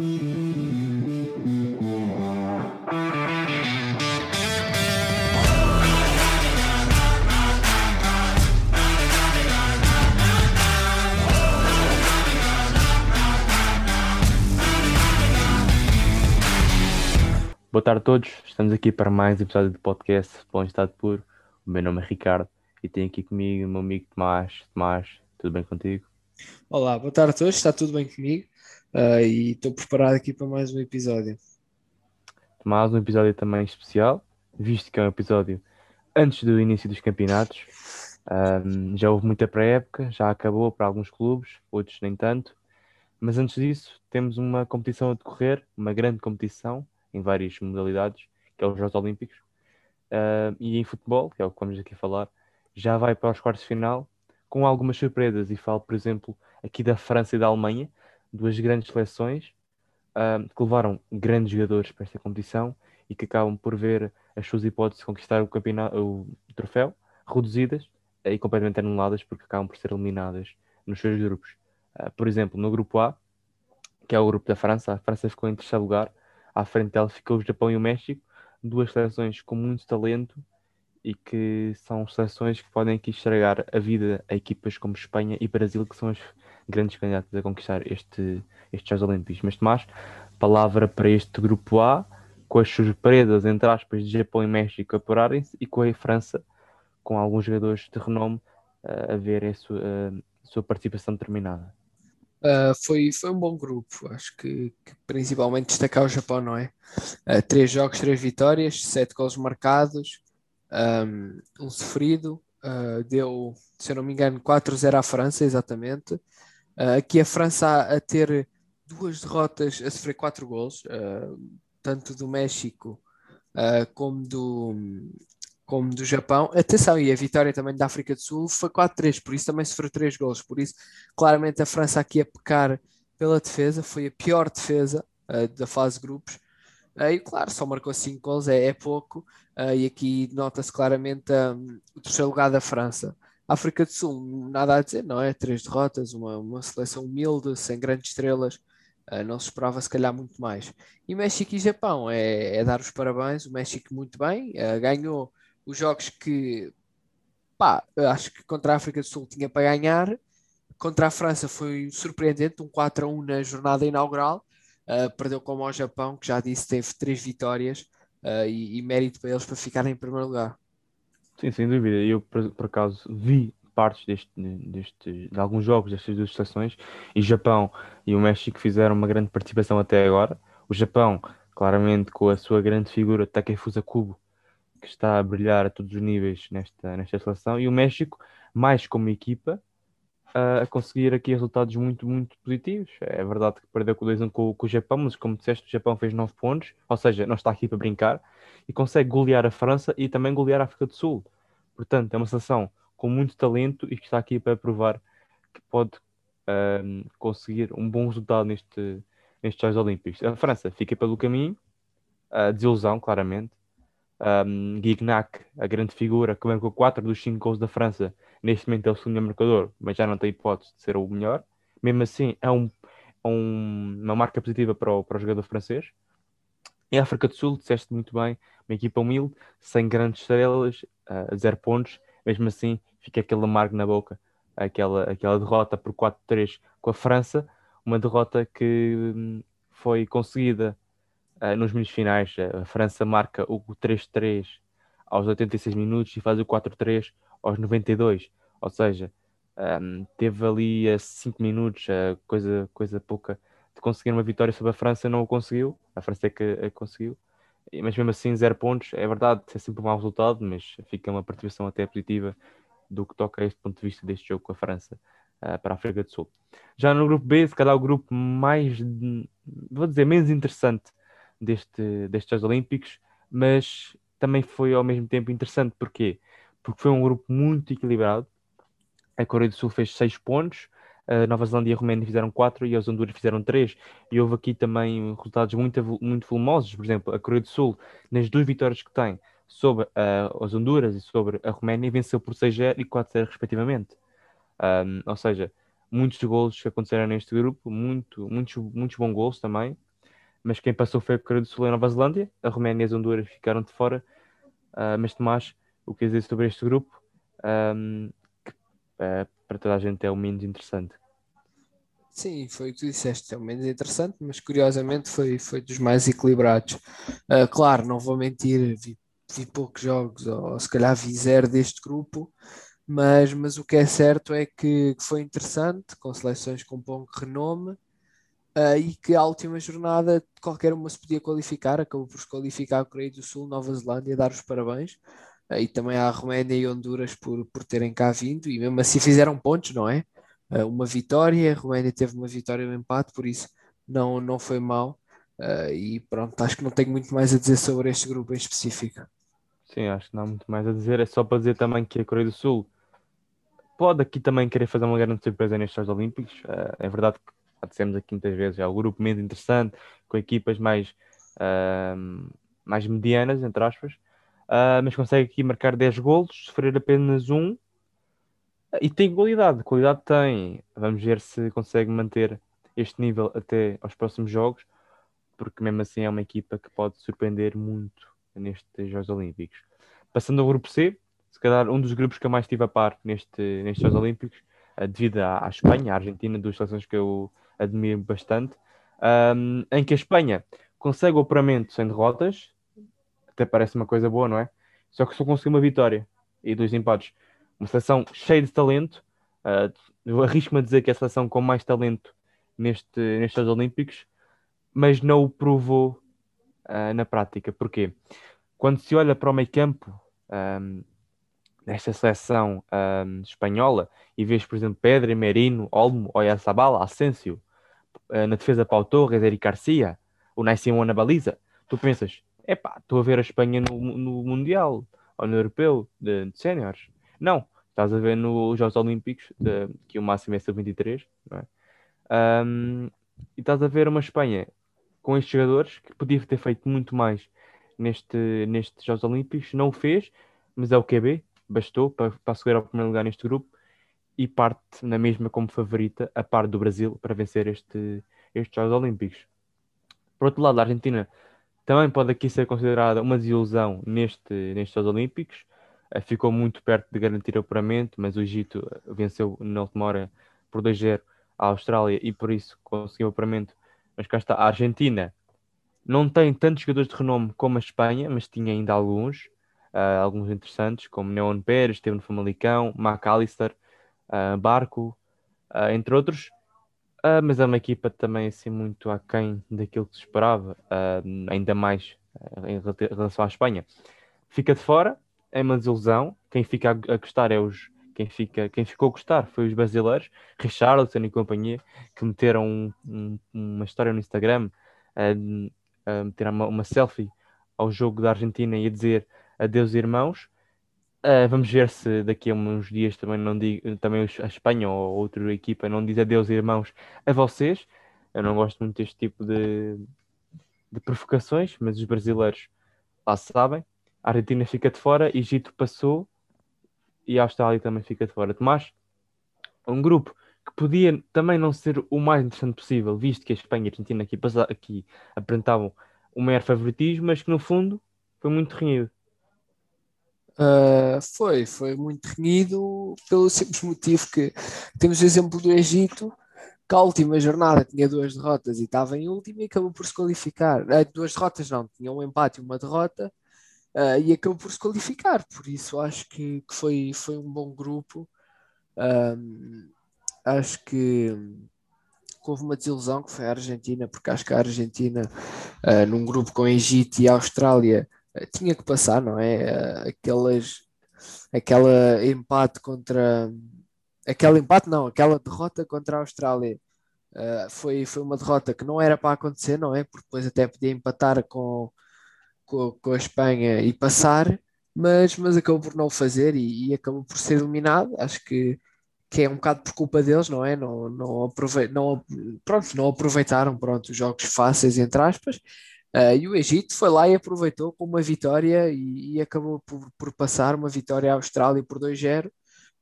Boa tarde a todos, estamos aqui para mais episódio do podcast Bom Estado Puro. O meu nome é Ricardo e tenho aqui comigo o meu amigo Tomás. Tomás, tudo bem contigo? Olá, boa tarde a todos, está tudo bem comigo uh, e estou preparado aqui para mais um episódio. Mais um episódio também especial, visto que é um episódio antes do início dos campeonatos. Um, já houve muita pré-época, já acabou para alguns clubes, outros nem tanto. Mas antes disso, temos uma competição a decorrer, uma grande competição em várias modalidades, que é os Jogos Olímpicos. Uh, e em futebol, que é o que vamos aqui falar, já vai para os quartos de final com algumas surpresas. E falo, por exemplo, aqui da França e da Alemanha, duas grandes seleções uh, que levaram grandes jogadores para esta competição e que acabam por ver as suas hipóteses de conquistar o, campeonato, o troféu reduzidas e completamente anuladas porque acabam por ser eliminadas nos seus grupos. Uh, por exemplo, no grupo A, que é o grupo da França, a França ficou em terceiro lugar à frente dela ficou o Japão e o México, duas seleções com muito talento e que são seleções que podem aqui estragar a vida a equipas como Espanha e Brasil, que são as grandes candidatas a conquistar este, estes Jogos Olímpicos. Mas Tomás, palavra para este grupo A, com as surpresas, entre aspas, de Japão e México apurarem-se e com a França, com alguns jogadores de renome, uh, a ver a sua, a sua participação determinada. Uh, foi, foi um bom grupo, acho que, que, principalmente destacar o Japão, não é? Uh, três jogos, três vitórias, sete gols marcados, um, um sofrido, uh, deu, se eu não me engano, 4-0 à França, exatamente. Aqui a França a, ter duas derrotas, a sofrer quatro gols, tanto do México como do, como do Japão. Atenção, e a vitória também da África do Sul foi 4-3, por isso também sofreu 3 gols. Por isso, claramente, a França aqui a pecar pela defesa, foi a pior defesa uh, da fase grupos. Uh, e claro, só marcou 5 gols, é, é pouco. Uh, e aqui nota-se claramente um, o terceiro lugar da França. África do Sul, nada a dizer, não é? Três derrotas, uma, uma seleção humilde, sem grandes estrelas. Uh, não se esperava se calhar muito mais. E México e Japão é, é dar os parabéns. O México muito bem, uh, ganhou os jogos que pá, acho que contra a África do Sul tinha para ganhar. Contra a França foi surpreendente, um 4 a 1 na jornada inaugural. Uh, perdeu como ao Japão, que já disse teve três vitórias e, e, mérito para eles para ficarem em primeiro lugar. Sim, sem dúvida. Eu, por, por acaso, vi partes deste, deste, de alguns jogos destas duas seleções e Japão e o México fizeram uma grande participação até agora. O Japão, claramente, com a sua grande figura, Takefusa Kubo, que está a brilhar a todos os níveis nesta, nesta seleção, e o México, mais como equipa, a conseguir aqui resultados muito, muito positivos. É verdade que perdeu com o com, com o Japão, mas como disseste, o Japão fez 9 pontos, ou seja, não está aqui para brincar, e consegue golear a França e também golear a África do Sul. Portanto, é uma seleção com muito talento e que está aqui para provar que pode um, conseguir um bom resultado neste, nestes Jogos Olímpicos. A França fica pelo caminho, a desilusão, claramente, um, Gignac, a grande figura, que marcou 4 dos 5 gols da França, neste momento é o segundo marcador, mas já não tem hipótese de ser o melhor. Mesmo assim, é um, um, uma marca positiva para o, para o jogador francês. E a África do Sul, disseste muito bem, uma equipa humilde, sem grandes estrelas, uh, zero pontos, mesmo assim fica aquele amargo na boca, aquela, aquela derrota por 4-3 com a França, uma derrota que hum, foi conseguida uh, nos minutos finais. A França marca o 3-3 aos 86 minutos e faz o 4-3 aos 92. Ou seja, um, teve ali a 5 minutos, coisa, coisa pouca, conseguir uma vitória sobre a França, não o conseguiu. A França é que a conseguiu. Mas mesmo assim, zero pontos, é verdade, é sempre um mau resultado, mas fica uma participação até positiva do que toca a este ponto de vista deste jogo com a França uh, para a África do Sul. Já no grupo B, se calhar o grupo mais, vou dizer, menos interessante deste, destes Olímpicos, mas também foi ao mesmo tempo interessante. Porquê? Porque foi um grupo muito equilibrado. A Coreia do Sul fez 6 pontos, a Nova Zelândia e a Roménia fizeram 4 e as Honduras fizeram 3. E houve aqui também resultados muito, muito volumosos. Por exemplo, a Coreia do Sul, nas duas vitórias que tem sobre uh, as Honduras e sobre a Roménia, venceu por 6-0 e 4-0 respectivamente. Um, ou seja, muitos golos que aconteceram neste grupo, muito, muitos, muitos bons golos também mas quem passou foi a Coreia do Sul e a Nova Zelândia. A Roménia e as Honduras ficaram de fora. Uh, mas Tomás, o que dizer sobre este grupo? Um, que, uh, para toda a gente é o menos interessante. Sim, foi o que tu disseste, é o menos interessante, mas curiosamente foi, foi dos mais equilibrados. Uh, claro, não vou mentir, vi, vi poucos jogos, ou se calhar vi zero deste grupo, mas, mas o que é certo é que, que foi interessante, com seleções com bom renome, uh, e que a última jornada qualquer uma se podia qualificar, acabou por se qualificar a Coreia do Sul, Nova Zelândia, dar os parabéns, e também à Roménia e Honduras por, por terem cá vindo, e mesmo assim fizeram pontos, não é? Uh, uma vitória, a Roménia teve uma vitória e um empate, por isso não, não foi mal. e pronto, acho que não tenho muito mais a dizer sobre este grupo em específico. Sim, acho que não há muito mais a dizer. É só para dizer também que a Coreia do Sul pode aqui também querer fazer uma grande surpresa nestes Jogos Olímpicos. Uh, é verdade que já dissemos aqui muitas vezes, é o grupo menos interessante, com equipas mais, uh, mais medianas, entre aspas, uh, mas consegue aqui marcar 10 golos, sofrer apenas um e tem qualidade. Qualidade tem. Vamos ver se consegue manter este nível até aos próximos jogos, porque mesmo assim é uma equipa que pode surpreender muito nestes Jogos Olímpicos. Passando ao grupo C, se calhar um dos grupos que eu mais estive a par neste, nestes Jogos Olímpicos, uh, devido à, à, Espanha, à Argentina, duas seleções que eu admiro bastante, um, em que a Espanha consegue o apuramento sem derrotas, até parece uma coisa boa, não é? Só que só conseguiu uma vitória e dois empates. Uma seleção cheia de talento, uh, eu arrisco-me a dizer que é a seleção com mais talento neste, nestes Jogos Olímpicos, mas não o provou uh, na prática. Porquê? Quando se olha para o meio campo, um, nesta seleção um, espanhola e vês, por exemplo, Pedro, Merino, Olmo, Oyarzabal, Asensio, uh, na defesa Pau Torres, Eric Garcia, o Nai Simão na baliza, tu pensas, epá, estou a ver a Espanha no, no Mundial ou no Europeu de, de Séniores. Não, estás a ver nos Jogos Olímpicos, de, que o máximo é sub-23, é? um, e estás a ver uma Espanha com estes jogadores que podia ter feito muito mais neste, nestes Jogos Olímpicos, não o fez, mas é o QB, bastou para, para assegurar o primeiro lugar neste grupo e parte na mesma como favorita, a par do Brasil, para vencer este, estes Jogos Olímpicos. Por outro lado, a Argentina também pode aqui ser considerada uma desilusão neste, nestes Jogos Olímpicos. Eh, ficou muito perto de garantir o apuramento, mas o Egito venceu na última hora por 2-0 a Austrália e por isso conseguiu o apuramento. Mas cá está, a Argentina não tem tantos jogadores de renome como a Espanha, mas tinha ainda alguns uh, alguns interessantes, como Neon Pérez, Esteban Famalicão, McAllister, uh, Barco, uh, entre outros. Mas é uma equipa também assim muito aquém daquilo que se esperava, ainda mais em relação à Espanha. Fica de fora, é uma desilusão. Quem fica a gostar é os, quem, fica, quem ficou a gostar foi os brasileiros, Richarlison e companhia, que meteram um, um, uma história no Instagram, uh, uh, meteram uma, uma, selfie ao jogo da Argentina e a dizer adeus irmãos. Uh, vamos ver se daqui a uns dias também não digo, também a Espanha ou outra equipa não diz adeus irmãos a vocês. Eu não gosto muito deste tipo de, de provocações, mas os brasileiros lá sabem. A Argentina fica de fora, Egito passou e a Austrália também fica de fora. Tomás, um grupo que podia também não ser o mais interessante possível, visto que a Espanha e a Argentina aqui, aqui apresentavam o maior favoritismo, mas que no fundo foi muito renhido. Uh, foi, foi muito renhido pelo simples motivo que temos o exemplo do Egito, que a última jornada tinha duas derrotas e estava em último e acabou por se qualificar. Uh, duas derrotas não, tinha um empate e uma derrota uh, e acabou por se qualificar. Por isso acho que, que foi, foi um bom grupo. acho que houve uma desilusão que foi a Argentina, porque acho que a Argentina, num grupo com Egito e Austrália, tinha que passar, não é? Aquelas, aquela empate contra. Aquele empate, não, aquela derrota contra a Austrália uh, foi, foi uma derrota que não era para acontecer, não é? Porque depois até podia empatar com, com, com a Espanha e passar, mas, mas acabou por não o fazer e, e, acabou por ser eliminado. Acho que, que é um bocado por culpa deles, não é? Não, não, aprove não, pronto, não aproveitaram pronto, os jogos fáceis, entre aspas, Uh, e o Egito foi lá e aproveitou com uma vitória e, e acabou por, por, passar uma vitória à Austrália por 2-0.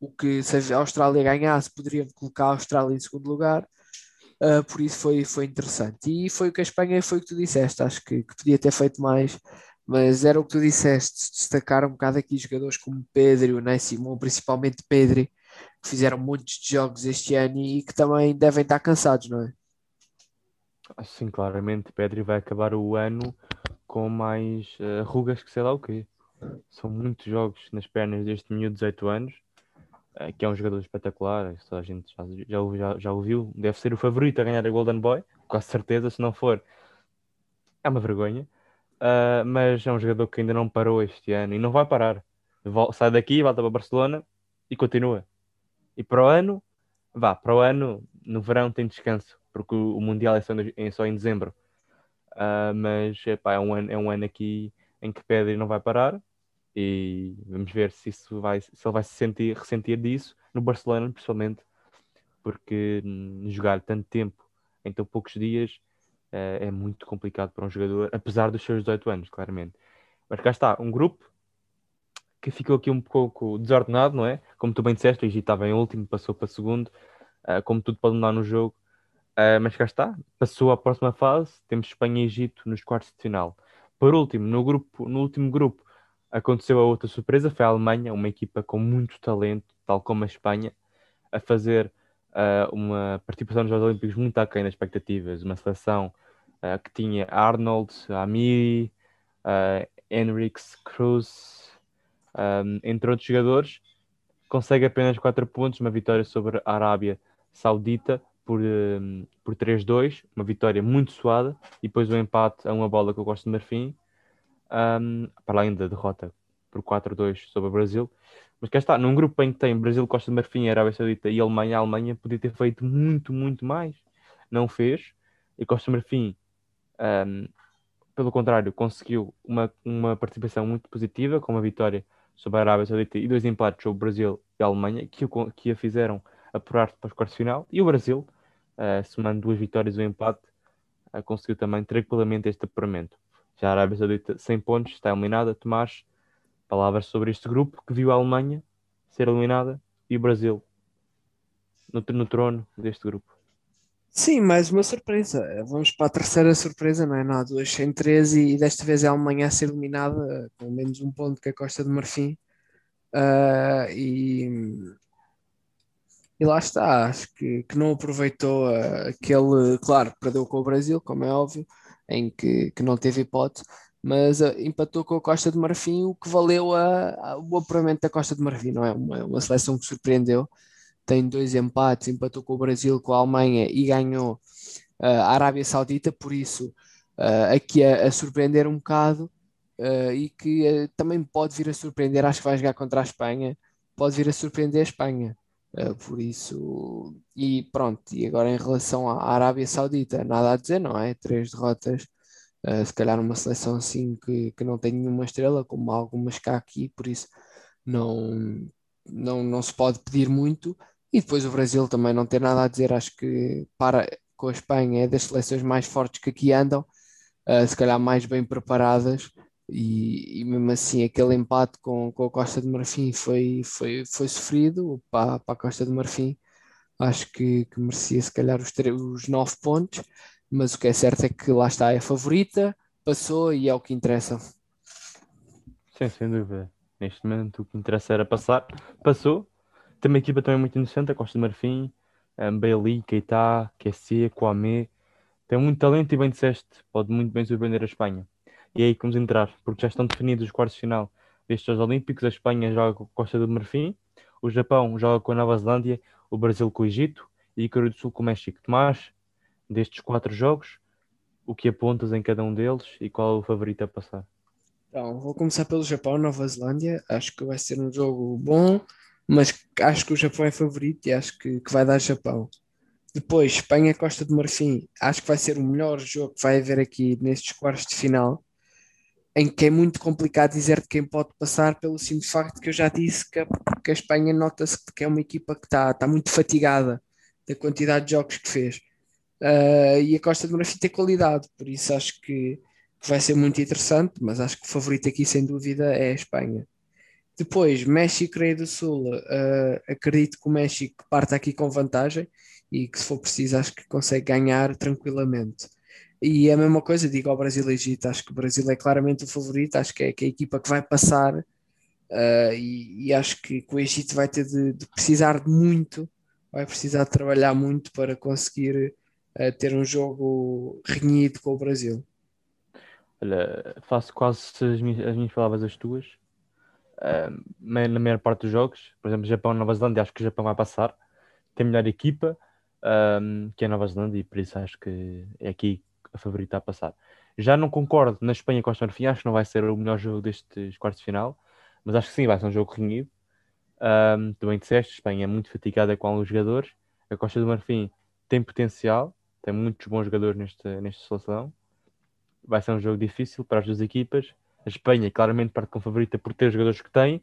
O que se a Austrália ganhasse, poderia colocar a Austrália em segundo lugar. Uh, por isso foi, foi interessante. E foi o que a Espanha foi o que tu disseste. Acho que, que podia ter feito mais, mas era o que tu disseste. Destacar um bocado aqui jogadores como Pedro, né, Simão, principalmente Pedro, que fizeram muitos jogos este ano e que também devem estar cansados, não é? Sim, claramente. Pedro vai acabar o ano com mais uh, rugas que sei lá o quê. São muitos jogos nas pernas deste miúdo de 18 anos eh, que é um jogador espetacular, isso a gente já, já, já, já ouviu, deve ser o favorito a ganhar a Golden Boy, com certeza, se não for, é uma vergonha. Uh, mas é um jogador que ainda não parou este ano e não vai parar. Vol sai daqui, volta para Barcelona e continua. E para o ano, vá, para o ano, no verão tem descanso, porque o, Mundial é só, é só em dezembro. Uh, mas epá, é, um ano, é um ano aqui em que Pedro não vai parar e vamos ver se isso vai, se ele vai se sentir, ressentir disso no Barcelona, principalmente, porque jogar tanto tempo em tão poucos dias é, é muito complicado para um jogador, apesar dos seus 18 anos, claramente. Mas cá está, um grupo que ficou aqui um pouco desordenado, não é? Como tu bem disseste, o Egito estava em último, passou para segundo, uh, como tudo pode mudar no jogo. Uh, mas cá está, passou à próxima fase, temos Espanha e Egito nos quartos de final. Por último, no, grupo, no último grupo, Aconteceu a outra surpresa, foi a Alemanha, uma equipa com muito talento, tal como a Espanha, a fazer uh, uma participação nos Jogos Olímpicos muito aquém das expectativas. Uma seleção uh, que tinha Arnold, Amiri, uh, Henriks, Cruz, um, entre outros jogadores, consegue apenas 4 pontos, uma vitória sobre a Arábia Saudita por, um, por 3-2, uma vitória muito suada, e depois o um empate a uma bola que eu gosto de Marfim um, para além da derrota por 4-2 sobre o Brasil. Mas cá está, num grupo em que tem Brasil, Costa de Marfim, Arábia Saudita e Alemanha, a Alemanha podia ter feito muito, muito mais. Não fez. E Costa de Marfim, um, pelo contrário, conseguiu uma, uma participação muito positiva, com uma vitória sobre a Arábia Saudita e dois empates sobre o Brasil e a Alemanha, que, que a fizeram apurar para os quartos final. E o Brasil, uh, somando duas vitórias e um empate, uh, conseguiu também tranquilamente este apuramento. Já a Arábia Saudita 100 pontos, está eliminada. Tomás, palavras sobre este grupo que viu a Alemanha ser eliminada e o Brasil no, no trono deste grupo. Sim, mais uma surpresa. Vamos para a terceira surpresa, não é? Não há duas sem três e, e desta vez é a Alemanha a ser eliminada com menos um ponto que a Costa de Marfim. Uh, e, e lá está, acho que, que não aproveitou uh, aquele, claro, perdeu com o Brasil, como é óbvio, em que, que não teve hipótese, mas uh, empatou com a Costa de Marfim, o que valeu a, a, o apuramento da Costa de Marfim, não é? Uma, uma seleção que surpreendeu, tem dois empates, empatou com o Brasil, com a Alemanha e ganhou uh, a Arábia Saudita, por isso uh, aqui a, a, surpreender um bocado e que também pode vir a surpreender, acho que vai jogar contra a Espanha, pode vir a surpreender a Espanha. Uh, por isso, e pronto, e agora em relação à Arábia Saudita, nada a dizer, não é? Três derrotas, uh, se calhar uma seleção assim que, que não tem nenhuma estrela, como algumas cá aqui, por isso não, não, não se pode pedir muito. E depois o Brasil também não tem nada a dizer, acho que para com a Espanha é das seleções mais fortes que aqui andam, uh, se calhar mais bem preparadas e, e, mesmo assim aquele empate com, com a Costa de Marfim foi, foi, foi sofrido. Para, para a Costa de Marfim acho que, que merecia se calhar os, os nove pontos. Mas o que é certo é que lá está é a favorita passou e é o que interessa. Sim, sem dúvida. Neste momento o que interessa era passar. Passou. Tem uma equipa também muito interessante a Costa de Marfim um, Bailey, Keita, Kessie, Kwame. Tem muito talento e bem disseste pode muito bem surpreender a Espanha e é aí que vamos entrar, porque já estão definidos os quartos de final destes Jogos Olímpicos. A Espanha joga com a Costa do Marfim, o Japão joga com a Nova Zelândia, o Brasil com o Egito e a Coreia do Sul com o México. Tomás, destes quatro jogos, o que apontas em cada um deles e qual é o favorito a passar? Então, vou começar pelo Japão, Nova Zelândia. Acho que vai ser um jogo bom, mas acho que o Japão é favorito e acho que, que vai dar Japão. Depois, Espanha, Costa de Marfim. Acho que vai ser o melhor jogo que vai haver aqui nestes quartos de final em que é muito complicado dizer de quem pode passar pelo simples facto que eu já disse que a, que a Espanha nota-se que é uma equipa que está tá muito fatigada da quantidade de jogos que fez. Uh, e a Costa do Marfim tem qualidade, por isso acho que, que, vai ser muito interessante, mas acho que o favorito aqui sem dúvida é a Espanha. Depois, México e Coreia do Sul, uh, acredito que o México parte aqui com vantagem e que se for preciso acho que consegue ganhar tranquilamente. E é a mesma coisa, digo ao Brasil e Egito, acho que o Brasil é claramente o favorito, acho que é, que é a equipa que vai passar uh, e, e, acho que, que, o Egito vai ter de, de, precisar de muito, vai precisar de trabalhar muito para conseguir uh, ter um jogo renhido com o Brasil. Olha, faço quase as minhas, as minhas palavras as tuas. Uh, na maior parte dos jogos, por exemplo, Japão Nova Zelândia, acho que o Japão vai passar, tem melhor equipa, um, que é a Nova Zelândia, e por isso acho que é aqui favorita a passar. Já não concordo na Espanha com a Marfim, acho que não vai ser o melhor jogo destes quartos de final, mas acho que sim, vai ser um jogo renhido. Um, também disseste, a Espanha é muito fatigada com alguns jogadores, a Costa do Marfim tem potencial, tem muitos bons jogadores nesta, nesta seleção. Vai ser um jogo difícil para as duas equipas. A Espanha claramente parte com favorita por ter os jogadores que tem,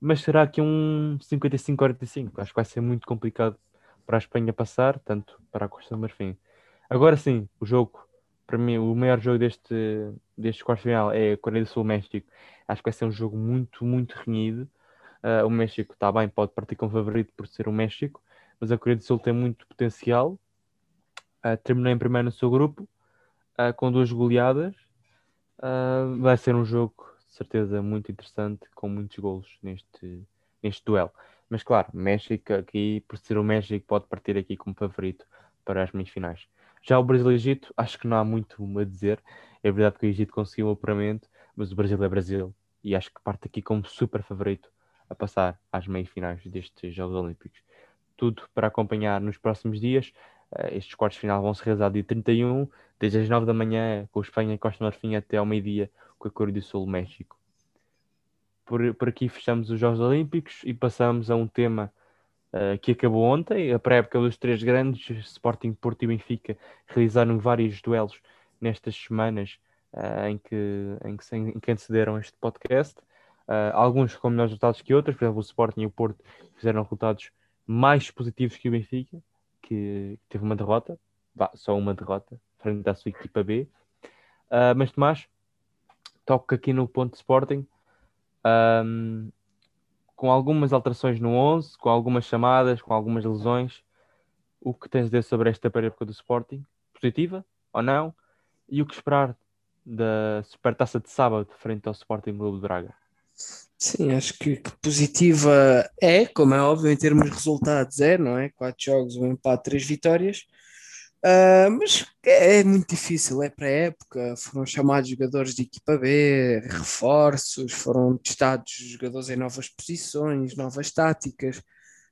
mas será que um 55-45? Acho que vai ser muito complicado para a Espanha passar, tanto para a Costa do Marfim. Agora sim, o jogo, para mim, o maior jogo deste, deste quarto final é Coreia do Sul-México. Acho que vai ser um jogo muito, muito renhido. Uh, o México está bem, pode partir como favorito por ser o México, mas a Coreia do Sul tem muito potencial. Uh, terminou em primeiro no seu grupo, uh, com duas goleadas. vai ser um jogo, de certeza, muito interessante, com muitos golos neste, neste duelo. Mas claro, México aqui, por ser o México, pode partir aqui como favorito para as meias finais. Já o Brasil e o Egito, acho que não há muito a dizer. É verdade que o Egito conseguiu um apuramento, mas o Brasil é Brasil e acho que parte aqui como super favorito a passar às meias finais destes Jogos Olímpicos. Tudo para acompanhar nos próximos dias. Uh, estes quartos de final vão se realizar dia 31, desde as 9 da manhã, com Espanha e Costa Marfim, até ao meio-dia, com a Coreia do Sul, México. Por, por aqui fechamos os Jogos Olímpicos e passamos a um tema uh, que acabou ontem, a pré-época dos três grandes, Sporting, Porto e Benfica, realizaram vários duelos nestas semanas uh, em, que, em, que, em que antecederam este podcast. Uh, alguns com melhores resultados que outros, por exemplo, o Sporting e o Porto fizeram resultados mais positivos que o Benfica, que teve uma derrota, bah, só uma derrota, frente à sua equipa B. Uh, mas Tomás, toco aqui no ponto de Sporting um, com algumas alterações no 11, com algumas chamadas, com algumas lesões. O que tens a dizer sobre esta época do Sporting? Positiva ou não? E o que esperar da Supertaça de sábado frente ao Sporting Clube de Braga? Sim, acho que, que, positiva é, como é óbvio, em termos de resultados, é, não é? Quatro jogos, um empate, três vitórias. Uh, mas é, é, muito difícil, é para a época. Foram chamados jogadores de equipa B, reforços, foram testados jogadores em novas posições, novas táticas.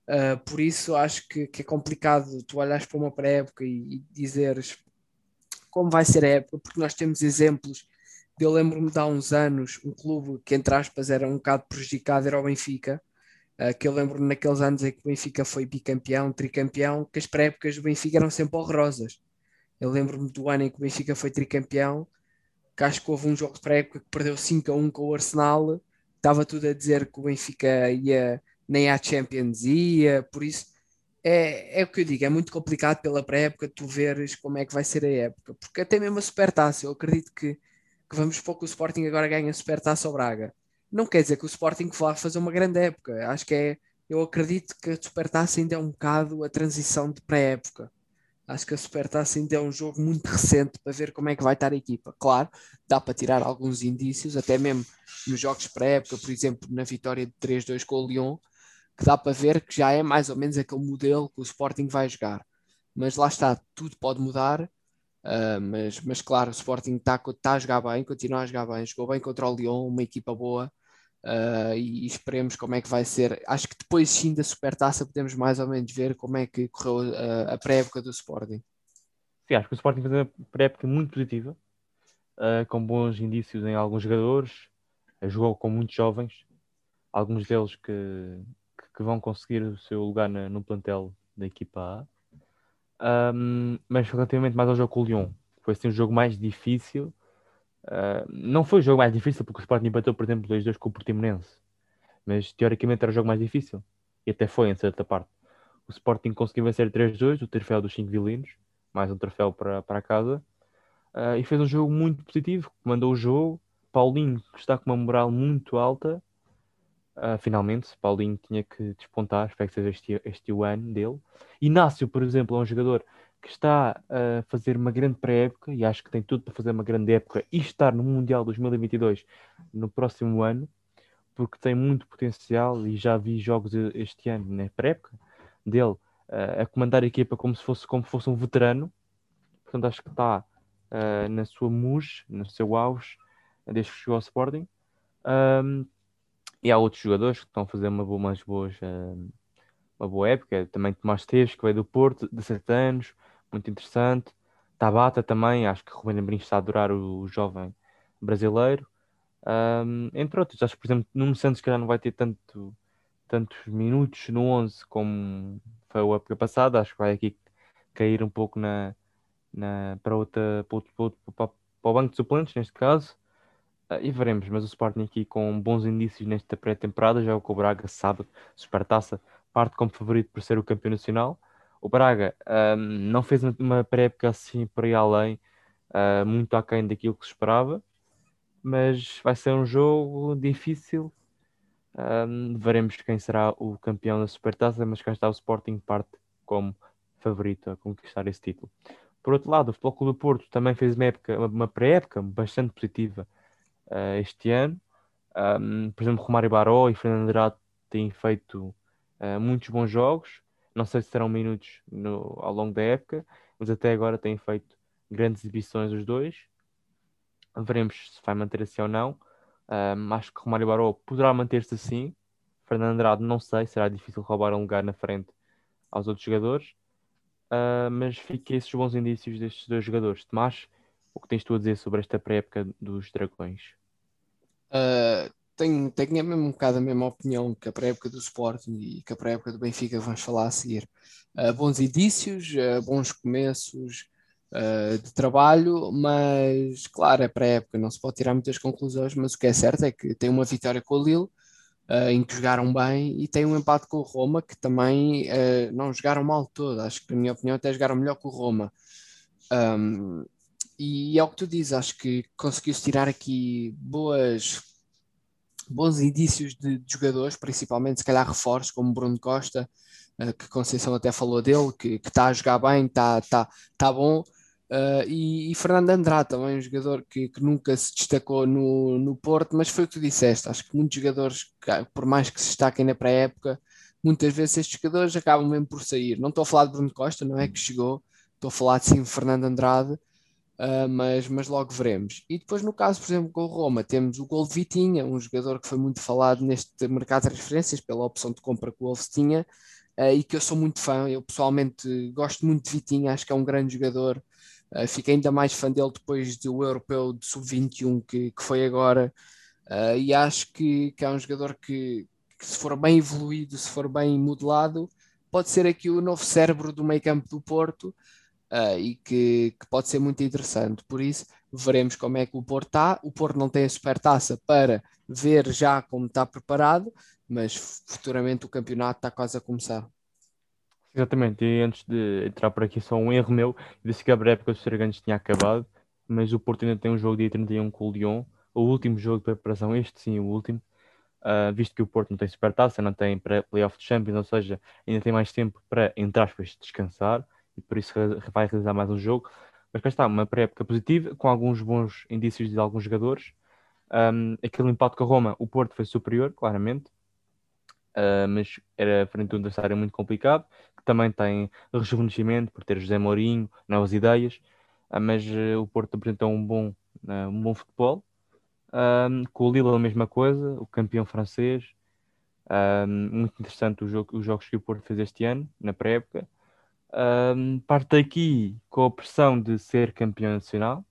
Uh, por isso acho que, que, é complicado tu olhares para uma pré-época e, e dizeres como vai ser a época, porque nós temos exemplos. Eu lembro-me de há uns anos, um clube que, entre aspas, era um bocado prejudicado, era o Benfica, Uh, que eu lembro naqueles anos em que o Benfica foi bicampeão, tricampeão, que as pré-épocas do Benfica eram sempre horrorosas. Eu lembro-me do ano em que o Benfica foi tricampeão, que acho que houve um jogo de pré-época que perdeu 5 a 1 com o Arsenal, estava tudo a dizer que o Benfica ia nem à Champions ia, por isso é, é o que eu digo, é muito complicado pela pré-época tu veres como é que vai ser a época, porque até mesmo a Supertaça, eu acredito que, que vamos pouco o Sporting agora ganha a Supertaça ao Braga não quer dizer que o Sporting vá fazer uma grande época. Acho que é. Eu acredito que a Supertaça ainda é um bocado a transição de pré-época. Acho que a Supertaça ainda é um jogo muito recente para ver como é que vai estar a equipa. Claro, dá para tirar alguns indícios, até mesmo nos jogos pré-época, por exemplo, na vitória de 3-2 com o Lyon, que dá para ver que já é mais ou menos aquele modelo que o Sporting vai jogar. Mas lá está, tudo pode mudar. Uh, mas, mas claro, o Sporting está tá a jogar bem, continua a jogar bem, jogou bem contra o Lyon, uma equipa boa. Uh, e, esperemos como é que vai ser. Acho que depois sim da Supertaça podemos mais ou menos ver como é que correu uh, a pré-época do Sporting. Sim, acho que o Sporting fez uma pré-época muito positiva, uh, com bons indícios em alguns jogadores, jogou com muitos jovens, alguns deles que, que vão conseguir o seu lugar na, no plantel da equipa A. Um, mas relativamente mais ao jogo com o Lyon, foi assim um jogo mais difícil Uh, não foi o jogo mais difícil, porque o Sporting empatou, por exemplo, 2-2 com o Portimonense. Mas teoricamente era o jogo mais difícil. E até foi, em certa parte. O Sporting conseguiu vencer 3-2, o troféu dos 5 violinos, mais um troféu para, para casa. Uh, e fez um jogo muito positivo, mandou o jogo. Paulinho, que está com uma moral muito alta. Uh, finalmente, Paulinho tinha que despontar, espero que seja este, este o ano dele. Inácio, por exemplo, é um jogador que está a fazer uma grande pré-época e acho que tem tudo para fazer uma grande época e estar no Mundial 2022 no próximo ano, porque tem muito potencial e já vi jogos este ano na pré-época dele uh, a comandar a equipa como se fosse, como fosse um veterano. Portanto, acho que está uh, na sua muse, no seu auge, desde que chegou ao Sporting. Um, e há outros jogadores que estão a fazer uma boa, umas boas, uh, uma boa época. Também Tomás Teves, que veio do Porto, de 7 anos muito interessante. Tabata também, acho que Rubem Amorim está a adorar o, o jovem brasileiro. Um, entre outros, acho que, por exemplo, Nuno Santos, que já não vai ter tanto, tantos minutos no 11 como foi a época passada, acho que vai aqui cair um pouco na, na, para, outra, para, outro, para, para, o banco de suplentes, neste caso. Uh, e veremos, mas o Sporting aqui com bons indícios nesta pré-temporada, já o que o Braga sábado, Supertaça, parte como favorito por ser o campeão nacional o Braga um, não fez uma pré-época assim por aí além, uh, muito aquém daquilo que se esperava, mas vai ser um jogo difícil. Um, veremos quem será o campeão da Supertaça, mas cá está o Sporting parte como favorito a conquistar esse título. Por outro lado, o Futebol Clube do Porto também fez uma, época, uma pré-época bastante positiva uh, este ano. Um, por exemplo, Romário Baró e Fernando Andrade têm feito uh, muitos bons jogos. Não sei se serão minutos no, ao longo da época, mas até agora têm feito grandes exibições os dois. Veremos se vai manter assim ou não. Um, acho que Romário Baró poderá manter-se assim. Fernando Andrade, não sei, será difícil roubar um lugar na frente aos outros jogadores. Uh, mas fiquem esses bons indícios destes dois jogadores. Tomás, o que tens tu a dizer sobre esta pré-época dos Dragões? Uh, tenho, tenho mesmo um bocado a mesma opinião que a pré-época do Sporting e que a pré-época do Benfica vamos falar a seguir. Uh, bons indícios, uh, bons começos uh, de trabalho, mas claro, a pré-época não se pode tirar muitas conclusões, mas o que é certo é que tem uma vitória com o Lille, em que jogaram bem, e tem um empate com o Roma, que também não jogaram mal todo, acho que na minha opinião até jogaram melhor que o Roma. Um, e é o que tu dizes, acho que conseguiu-se tirar aqui boas bons indícios de, de, jogadores, principalmente se calhar reforços, como Bruno Costa, uh, que Conceição até falou dele, que está a jogar bem, está tá, tá bom. Uh, e, e, Fernando Andrade também, um jogador que, que, nunca se destacou no, no Porto, mas foi o que tu disseste. Acho que muitos jogadores, por mais que se destaquem na pré-época, muitas vezes estes jogadores acabam mesmo por sair. Não estou a falar de Bruno Costa, não é que chegou, estou a falar de sim Fernando Andrade, Uh, mas, mas logo veremos. E depois, no caso, por exemplo, com o Roma, temos o gol Vitinha, um jogador que foi muito falado neste mercado de transferências pela opção de compra que o Wolves tinha uh, e que eu sou muito fã. Eu pessoalmente gosto muito de Vitinha, acho que é um grande jogador. Uh, fiquei ainda mais fã dele depois do Europeu de Sub-21 que, que foi agora. e acho que, que é um jogador que, que, se for bem evoluído, se for bem modelado, pode ser aqui o novo cérebro do meio campo do Porto uh, e que, que, pode ser muito interessante. Por isso, veremos como é que o Porto está. O Porto não tem a supertaça para ver já como está preparado, mas futuramente o campeonato está quase a começar. Exatamente, e antes de entrar por aqui, só um erro meu, disse que a época dos Sergantes tinha acabado, mas o Porto ainda tem um jogo dia 31 com o Lyon, o último jogo de preparação, este sim, o último, uh, visto que o Porto não tem supertaça, não tem playoff de Champions, ou seja, ainda tem mais tempo para, entre aspas, descansar e por isso vai realizar mais um jogo. Mas cá está, uma pré-época positiva, com alguns bons indícios de alguns jogadores. Um, aquele empate com a Roma, o Porto foi superior, claramente, uh, mas era frente a um adversário muito complicado, que também tem rejuvenescimento por ter José Mourinho, novas ideias, uh, mas uh, o Porto apresentou um bom, um bom futebol. Um, com o Lille a mesma coisa, o campeão francês. muito interessante jogo, os jogos que o Porto fez este ano, na pré-época. Um, parte aqui com a pressão de ser campeão nacional,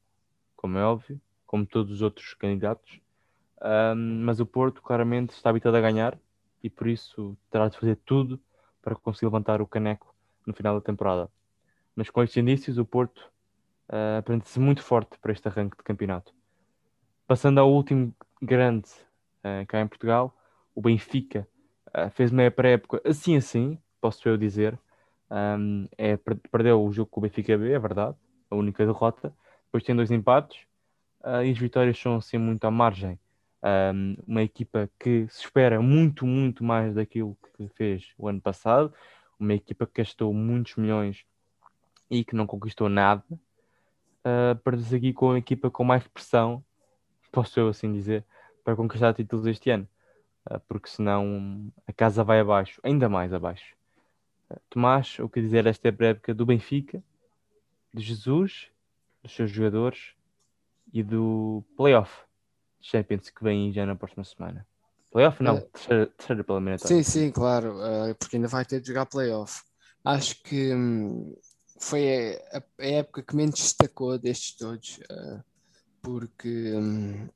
como é óbvio, como todos os outros candidatos, um, mas o Porto claramente está habituado a ganhar e por isso terá de fazer tudo para conseguir levantar o caneco no final da temporada. Mas com estes indícios, o Porto uh, aprende-se muito forte para este arranque de campeonato. Passando ao último grande uh, cá em Portugal, o Benfica uh, fez uma pré-época assim assim, posso eu dizer, um, é, perdeu o jogo com o Benfica B, é verdade, a única derrota. Depois tem dois empates uh, e as vitórias são assim muito à margem Um, uma equipa que se espera muito, muito mais daquilo que fez o ano passado, uma equipa que gastou muitos milhões e que não conquistou nada, uh, para seguir com a equipa com mais pressão, posso eu assim dizer, para conquistar títulos este ano, uh, porque senão a casa vai abaixo, ainda mais abaixo. Tomás, o que dizer esta época do Benfica, de Jesus, dos seus jogadores e do playoff Champions que vem já na próxima semana. Playoff não, é. terceira, terceira pela Sim, sim, claro, porque ainda vai ter de jogar playoff. Acho que hum, foi a, época que menos destacou destes todos, uh, porque um,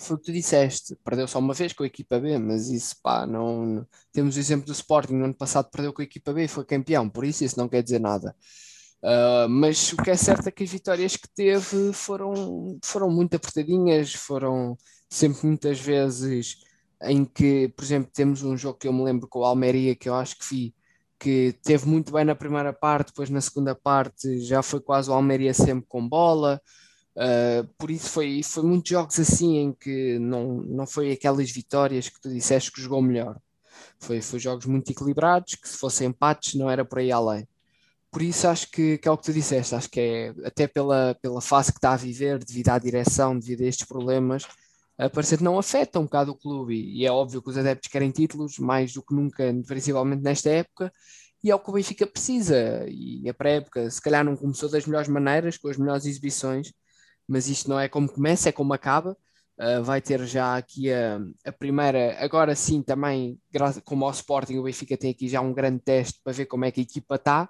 foi o que tu disseste, perdeu só uma vez com a equipa B, mas isso pá, não. Temos o exemplo do Sporting, no ano passado perdeu com a equipa B e foi campeão, por isso isso não quer dizer nada. Uh, mas o que é certo é que as vitórias que teve foram, foram muito apertadinhas, foram sempre muitas vezes em que, por exemplo, temos um jogo que eu me lembro com o Almeria, que eu acho que vi que teve muito bem na primeira parte, depois na segunda parte já foi quase o Almeria sempre com bola. Uh, por isso foi, foi muitos jogos assim em que não, não foi aquelas vitórias que tu disseste que jogou melhor. Foi, foi jogos muito equilibrados, que se fossem empates não era por aí além. Por isso acho que, que é o que tu disseste, acho que é até pela, pela fase que está a viver, devido à direção, devido a estes problemas, parece que não afeta um bocado o clube. E é óbvio que os adeptos querem títulos mais do que nunca, principalmente nesta época, e é o que o Benfica precisa. E a pré-época, se calhar, não começou das melhores maneiras, com as melhores exibições, mas isto não é como começa, é como acaba. Uh, vai ter já aqui a, a primeira, agora sim, também, como ao Sporting, o Benfica tem aqui já um grande teste para ver como é que a equipa está,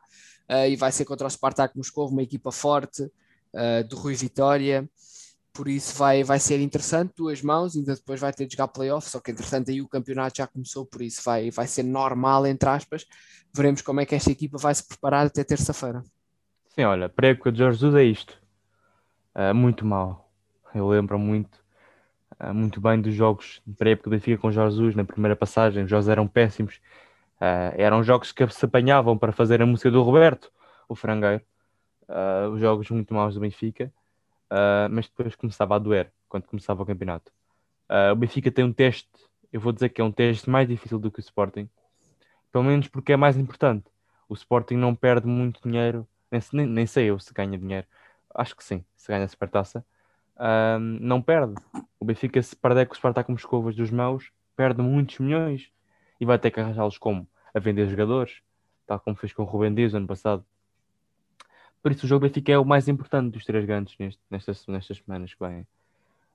uh, e vai ser contra o Spartak Moscou, uma equipa forte, uh, do Rui Vitória por isso vai, vai ser interessante, duas mãos, ainda depois vai ter de jogar playoff, só que entretanto aí o campeonato já começou, por isso vai, vai ser normal, entre aspas. Veremos como é que esta equipa vai se preparar até terça-feira. Sim, olha, a época de Jorge Jesus é isto. Uh, muito mal. Eu lembro muito, uh, muito bem dos jogos de pré-época do Benfica com Jesus na primeira passagem. Os jogos eram péssimos. Uh, eram jogos que se apanhavam para fazer a música do Roberto, o frangueiro. os jogos muito maus do Benfica mas depois começava a doer quando começava o campeonato. O Benfica tem um teste, eu vou dizer que é um teste mais difícil do que o Sporting, pelo menos porque é mais importante. O Sporting não perde muito dinheiro, nem, nem sei eu se ganha dinheiro, acho que sim, se ganha a supertaça. Uh, não perde. O Benfica, se perder com o Spartak Moscovas dos meus, perde muitos milhões e vai ter que arranjá-los como? A vender jogadores, tal como fez com o Rubem Dias ano passado. Por isso o jogo Benfica é o mais importante dos três grandes neste, nestas, nestas semanas que vêm.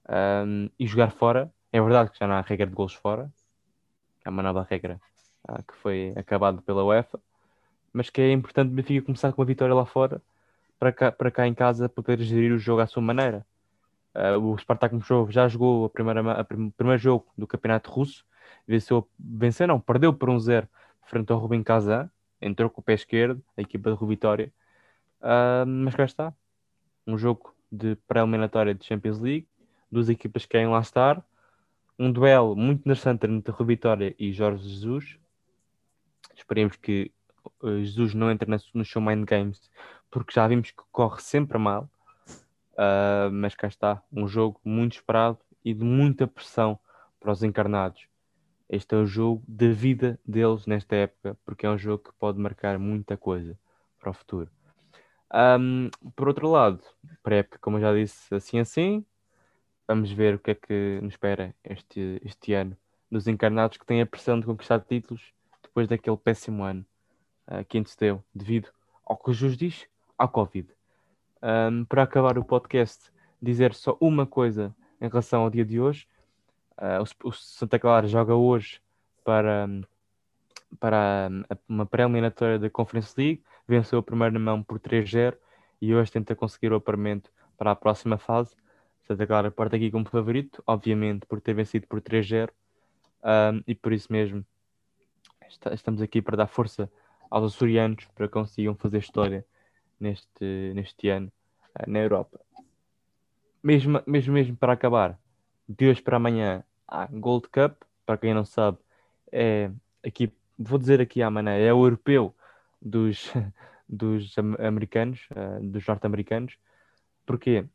Um, e jogar fora, é verdade que já não há regra de gols fora, é uma nova regra uh, que foi acabada pela UEFA, mas que é importante o Benfica começar com uma vitória lá fora para cá, para cá em casa poder gerir o jogo à sua maneira. Uh, o Spartak Moscou já jogou prim, primeiro jogo do campeonato russo, venceu, venceu não, perdeu por um zero frente ao Rubin Kazan, entrou com o pé esquerdo, a equipa Rui Vitória, Uh, mas cá está. Um jogo de pré-eliminatória de Champions League, duas equipas que querem lá estar, um duelo muito interessante entre Rui Vitória e Jorge Jesus. Esperemos que uh, Jesus não entre no show Mind Games, porque já vimos que corre sempre mal. Uh, mas cá está, um jogo muito esperado e de muita pressão para os encarnados. Este é o jogo da vida deles nesta época, porque é um jogo que pode marcar muita coisa para o futuro. Um, por outro lado, PrEP, como eu já disse, assim assim, vamos ver o que é que nos espera este, este ano dos encarnados que têm a pressão de conquistar títulos depois daquele péssimo ano uh, que antecedeu, devido ao que o Jus diz, ao Covid. Um, para acabar o podcast, dizer só uma coisa em relação ao dia de hoje. Uh, o, o, Santa Clara joga hoje para, para uma pré-eliminatória da Conference League venceu o primeiro mão por 3-0 e hoje tenta conseguir o aparamento para a próxima fase. Santa Clara parte aqui como favorito, obviamente por ter vencido por 3-0 um, e por isso mesmo está, estamos aqui para dar força aos açorianos para que consigam fazer história neste, neste ano uh, na Europa. Mesmo, mesmo, mesmo para acabar, de hoje para amanhã há Gold Cup, para quem não sabe, é aqui, vou dizer aqui à é o europeu dos, dos americanos, uh, dos norte-americanos. Porquê?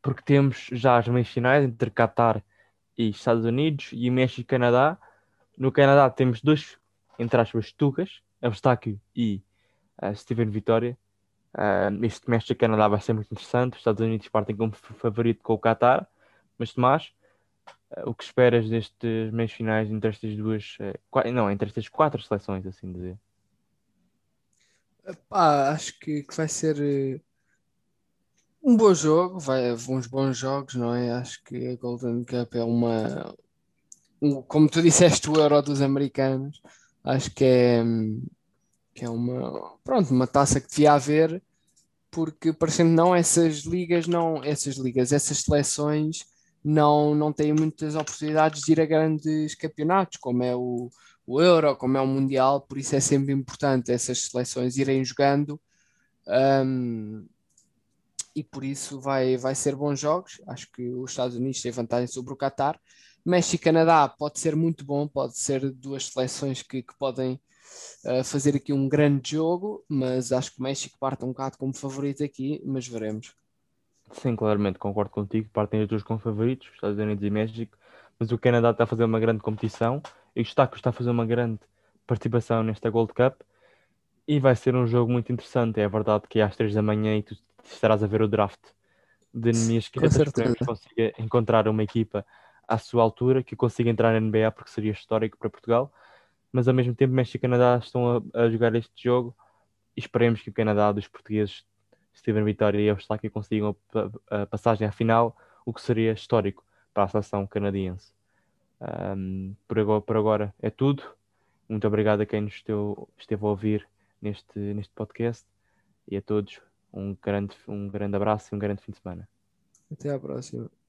Porque temos já as meias finais entre Qatar e Estados Unidos e México e Canadá. No Canadá temos dois, entre aspas, tucas, Eustáquio e uh, Steven Vitória. Uh, este México e Canadá vai ser muito interessante. Os Estados Unidos partem como favorito com o Qatar. Mas Tomás, uh, o que esperas destes meios finais entre estas duas, não, entre estas quatro seleções, assim dizer? Pá, acho que, que vai ser um bom jogo, vai uns bons jogos, não é? Acho que a Golden Cup é uma, um, como tu disseste, o Euro dos americanos. Acho que é, que é uma, pronto, uma taça que devia haver, porque parecendo não essas ligas, não essas ligas, essas seleções não, não têm muitas oportunidades de ir a grandes campeonatos, como é o, o Euro, como é o Mundial, por isso é sempre importante essas seleções irem jogando. Um, e por isso vai, vai ser bons jogos. Acho que os Estados Unidos têm vantagem sobre o Qatar. México e Canadá pode ser muito bom, pode ser duas seleções que, que podem uh, fazer aqui um grande jogo, mas acho que o México parte um bocado como favorito aqui, mas veremos. Sim, claramente, concordo contigo. Partem os dois como favoritos, Estados Unidos e México, mas o Canadá está a fazer uma grande competição e o Estados está a fazer uma grande participação nesta Gold Cup e vai ser um jogo muito interessante. É verdade que às três da manhã e tu estarás a ver o draft de minha esquerda. Esperemos que consiga encontrar uma equipa à sua altura que consiga entrar na NBA porque seria histórico para Portugal. Mas ao mesmo tempo, México e Canadá estão a, a jogar este jogo e esperemos que o Canadá dos portugueses Steven Vitória e Eustáquio consigam a, a, passagem à final, o que seria histórico para a seleção canadiense. Um, por, agora, por agora é tudo. Muito obrigado a quem nos esteve, esteve a ouvir neste, neste podcast e a todos um grande, um grande abraço e um grande fim de semana. Até à próxima.